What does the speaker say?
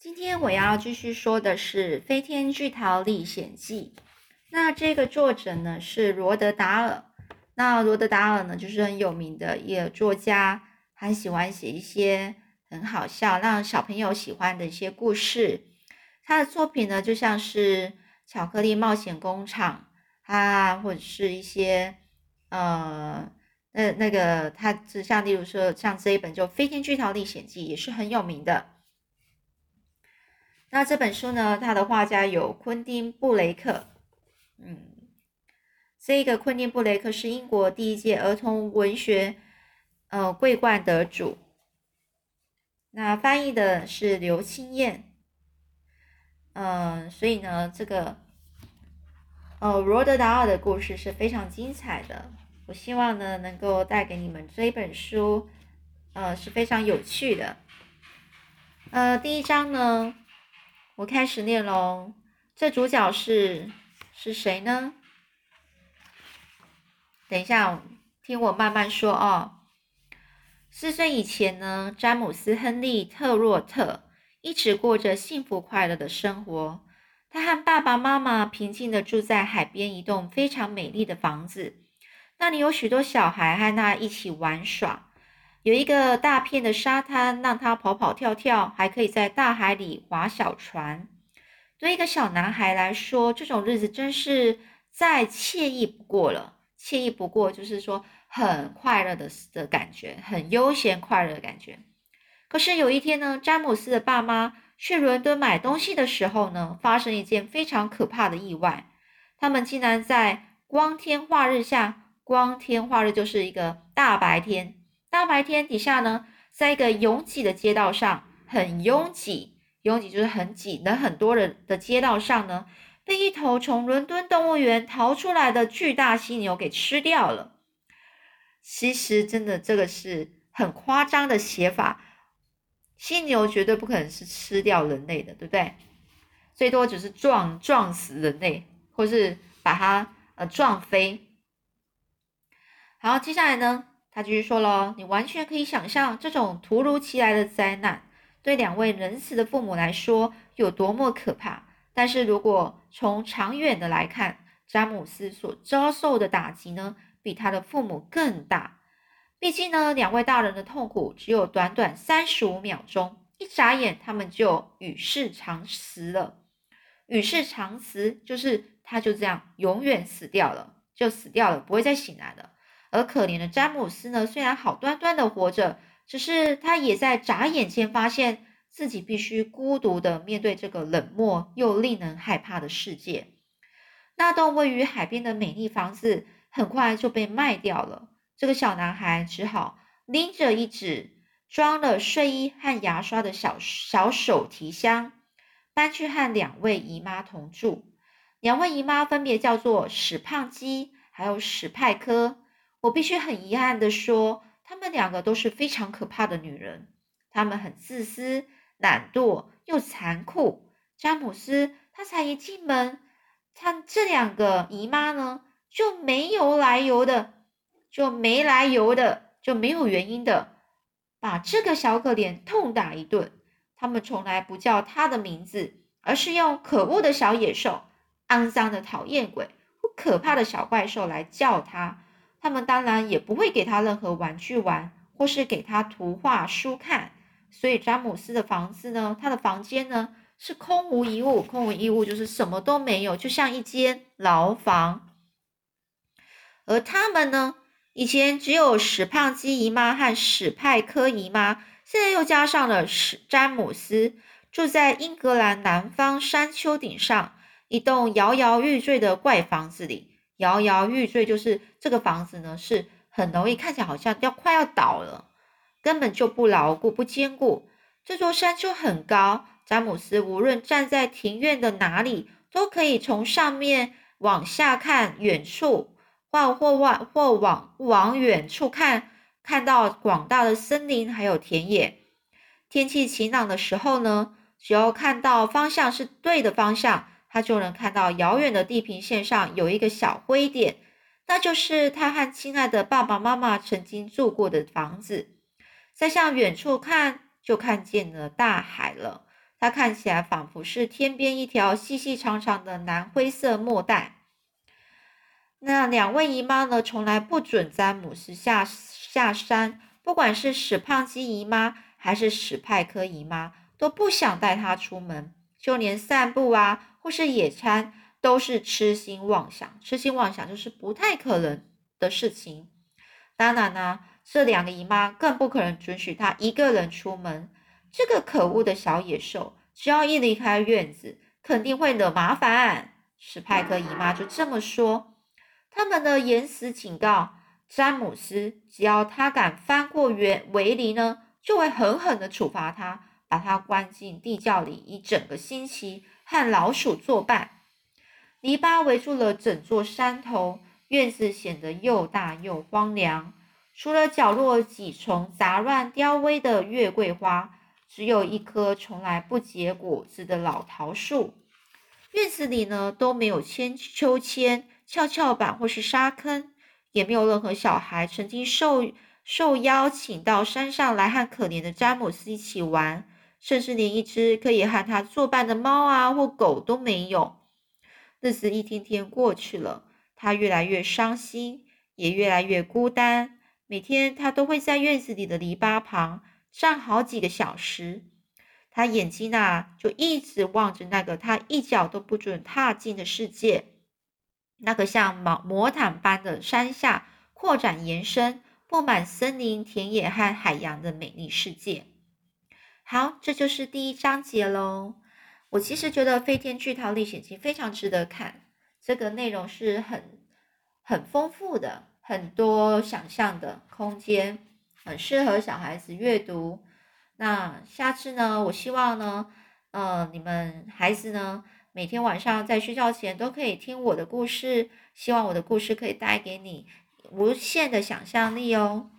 今天我要继续说的是《飞天巨桃历险记》。那这个作者呢是罗德达尔。那罗德达尔呢就是很有名的一个作家，很喜欢写一些很好笑、让小朋友喜欢的一些故事。他的作品呢就像是《巧克力冒险工厂》啊，或者是一些呃那那个他是像例如说像这一本就《飞天巨桃历险记》也是很有名的。那这本书呢？它的画家有昆汀·布雷克，嗯，这个昆汀·布雷克是英国第一届儿童文学呃桂冠得主。那翻译的是刘青燕，嗯，所以呢，这个呃罗德达尔的故事是非常精彩的。我希望呢，能够带给你们这一本书，呃，是非常有趣的。呃，第一章呢。我开始念喽。这主角是是谁呢？等一下，听我慢慢说哦。四岁以前呢，詹姆斯·亨利·特洛特一直过着幸福快乐的生活。他和爸爸妈妈平静的住在海边一栋非常美丽的房子，那里有许多小孩和他一起玩耍。有一个大片的沙滩，让他跑跑跳跳，还可以在大海里划小船。对一个小男孩来说，这种日子真是再惬意不过了。惬意不过，就是说很快乐的的感觉，很悠闲快乐的感觉。可是有一天呢，詹姆斯的爸妈去伦敦买东西的时候呢，发生一件非常可怕的意外。他们竟然在光天化日下，光天化日就是一个大白天。大白天底下呢，在一个拥挤的街道上，很拥挤，拥挤就是很挤的很多人的街道上呢，被一头从伦敦动物园逃出来的巨大犀牛给吃掉了。其实真的这个是很夸张的写法，犀牛绝对不可能是吃掉人类的，对不对？最多只是撞撞死人类，或是把它呃撞飞。好，接下来呢？他继续说了：“你完全可以想象这种突如其来的灾难对两位仁慈的父母来说有多么可怕。但是如果从长远的来看，詹姆斯所遭受的打击呢，比他的父母更大。毕竟呢，两位大人的痛苦只有短短三十五秒钟，一眨眼他们就与世长辞了。与世长辞就是他就这样永远死掉了，就死掉了，不会再醒来了。”而可怜的詹姆斯呢，虽然好端端的活着，只是他也在眨眼间发现自己必须孤独的面对这个冷漠又令人害怕的世界。那栋位于海边的美丽房子很快就被卖掉了，这个小男孩只好拎着一纸装了睡衣和牙刷的小小手提箱，搬去和两位姨妈同住。两位姨妈分别叫做史胖基还有史派科。我必须很遗憾的说，她们两个都是非常可怕的女人。她们很自私、懒惰又残酷。詹姆斯他才一进门，他这两个姨妈呢就没有来由的，就没来由的，就没有原因的把这个小可怜痛打一顿。他们从来不叫他的名字，而是用可恶的小野兽、肮脏的讨厌鬼或可怕的小怪兽来叫他。他们当然也不会给他任何玩具玩，或是给他图画书看。所以詹姆斯的房子呢，他的房间呢是空无一物，空无一物就是什么都没有，就像一间牢房。而他们呢，以前只有史胖基姨妈和史派科姨妈，现在又加上了史詹姆斯，住在英格兰南方山丘顶上一栋摇摇欲坠的怪房子里。摇摇欲坠，就是这个房子呢，是很容易看起来好像要快要倒了，根本就不牢固、不坚固。这座山丘很高，詹姆斯无论站在庭院的哪里，都可以从上面往下看，远处或或往或往往远处看，看到广大的森林还有田野。天气晴朗的时候呢，只要看到方向是对的方向。他就能看到遥远的地平线上有一个小灰点，那就是他和亲爱的爸爸妈妈曾经住过的房子。再向远处看，就看见了大海了。它看起来仿佛是天边一条细细长长的蓝灰色墨带。那两位姨妈呢，从来不准詹姆斯下下山，不管是史胖基姨妈还是史派克姨妈，都不想带他出门，就连散步啊，或是野餐，都是痴心妄想。痴心妄想就是不太可能的事情。当然呢，这两个姨妈更不可能准许他一个人出门。这个可恶的小野兽，只要一离开院子，肯定会惹麻烦。史派克姨妈就这么说。他们的严词警告詹姆斯，只要他敢翻过围围篱呢，就会狠狠的处罚他，把他关进地窖里一整个星期，和老鼠作伴。篱笆围住了整座山头，院子显得又大又荒凉。除了角落几丛杂乱凋萎的月桂花，只有一棵从来不结果子的老桃树。院子里呢，都没有千秋千。跷跷板或是沙坑，也没有任何小孩曾经受受邀请到山上来和可怜的詹姆斯一起玩，甚至连一只可以和他作伴的猫啊或狗都没有。日子一天天过去了，他越来越伤心，也越来越孤单。每天他都会在院子里的篱笆旁站好几个小时，他眼睛啊就一直望着那个他一脚都不准踏进的世界。那个像毛魔毯般的山下扩展延伸，布满森林、田野和海洋的美丽世界。好，这就是第一章节喽。我其实觉得《飞天巨桃历险记》非常值得看，这个内容是很很丰富的，很多想象的空间，很适合小孩子阅读。那下次呢，我希望呢，呃，你们孩子呢。每天晚上在睡觉前都可以听我的故事，希望我的故事可以带给你无限的想象力哦。